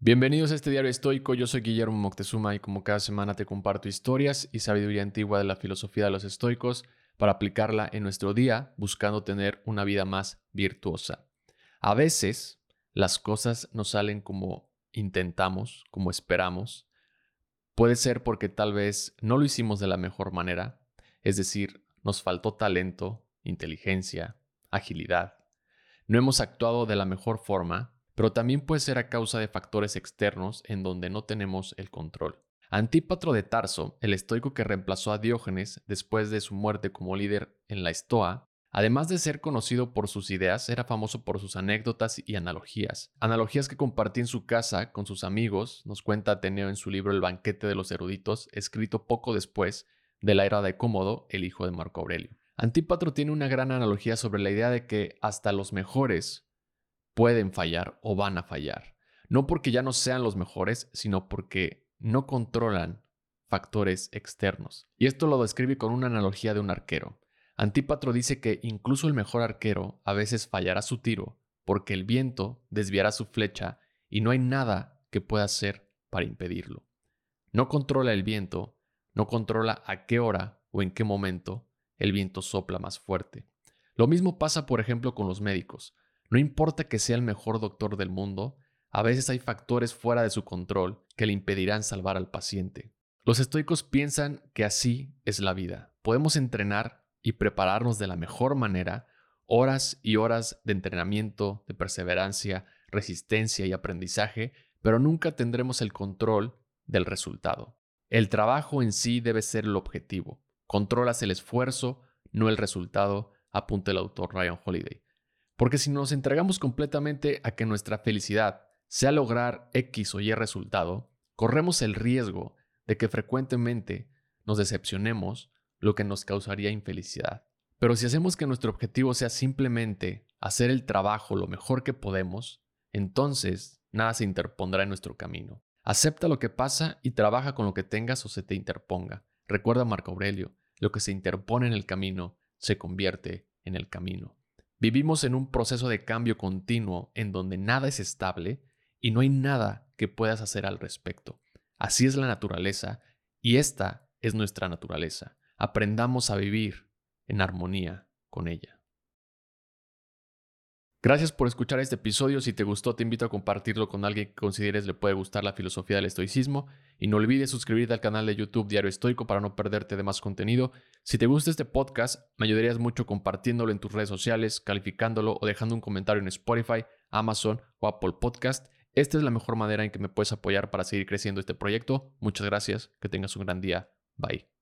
Bienvenidos a este diario estoico, yo soy Guillermo Moctezuma y como cada semana te comparto historias y sabiduría antigua de la filosofía de los estoicos para aplicarla en nuestro día buscando tener una vida más virtuosa. A veces las cosas no salen como intentamos, como esperamos. Puede ser porque tal vez no lo hicimos de la mejor manera, es decir, nos faltó talento, inteligencia, agilidad. No hemos actuado de la mejor forma pero también puede ser a causa de factores externos en donde no tenemos el control. Antípatro de Tarso, el estoico que reemplazó a Diógenes después de su muerte como líder en la Estoa, además de ser conocido por sus ideas, era famoso por sus anécdotas y analogías. Analogías que compartía en su casa con sus amigos, nos cuenta Ateneo en su libro El banquete de los eruditos, escrito poco después de la era de Cómodo, el hijo de Marco Aurelio. Antípatro tiene una gran analogía sobre la idea de que hasta los mejores pueden fallar o van a fallar. No porque ya no sean los mejores, sino porque no controlan factores externos. Y esto lo describe con una analogía de un arquero. Antípatro dice que incluso el mejor arquero a veces fallará su tiro porque el viento desviará su flecha y no hay nada que pueda hacer para impedirlo. No controla el viento, no controla a qué hora o en qué momento el viento sopla más fuerte. Lo mismo pasa, por ejemplo, con los médicos. No importa que sea el mejor doctor del mundo, a veces hay factores fuera de su control que le impedirán salvar al paciente. Los estoicos piensan que así es la vida. Podemos entrenar y prepararnos de la mejor manera, horas y horas de entrenamiento, de perseverancia, resistencia y aprendizaje, pero nunca tendremos el control del resultado. El trabajo en sí debe ser el objetivo. Controlas el esfuerzo, no el resultado, apunta el autor Ryan Holiday. Porque si nos entregamos completamente a que nuestra felicidad sea lograr X o Y resultado, corremos el riesgo de que frecuentemente nos decepcionemos, lo que nos causaría infelicidad. Pero si hacemos que nuestro objetivo sea simplemente hacer el trabajo lo mejor que podemos, entonces nada se interpondrá en nuestro camino. Acepta lo que pasa y trabaja con lo que tengas o se te interponga. Recuerda Marco Aurelio, lo que se interpone en el camino se convierte en el camino. Vivimos en un proceso de cambio continuo en donde nada es estable y no hay nada que puedas hacer al respecto. Así es la naturaleza y esta es nuestra naturaleza. Aprendamos a vivir en armonía con ella. Gracias por escuchar este episodio. Si te gustó, te invito a compartirlo con alguien que consideres le puede gustar la filosofía del estoicismo. Y no olvides suscribirte al canal de YouTube Diario Estoico para no perderte de más contenido. Si te gusta este podcast, me ayudarías mucho compartiéndolo en tus redes sociales, calificándolo o dejando un comentario en Spotify, Amazon o Apple Podcast. Esta es la mejor manera en que me puedes apoyar para seguir creciendo este proyecto. Muchas gracias. Que tengas un gran día. Bye.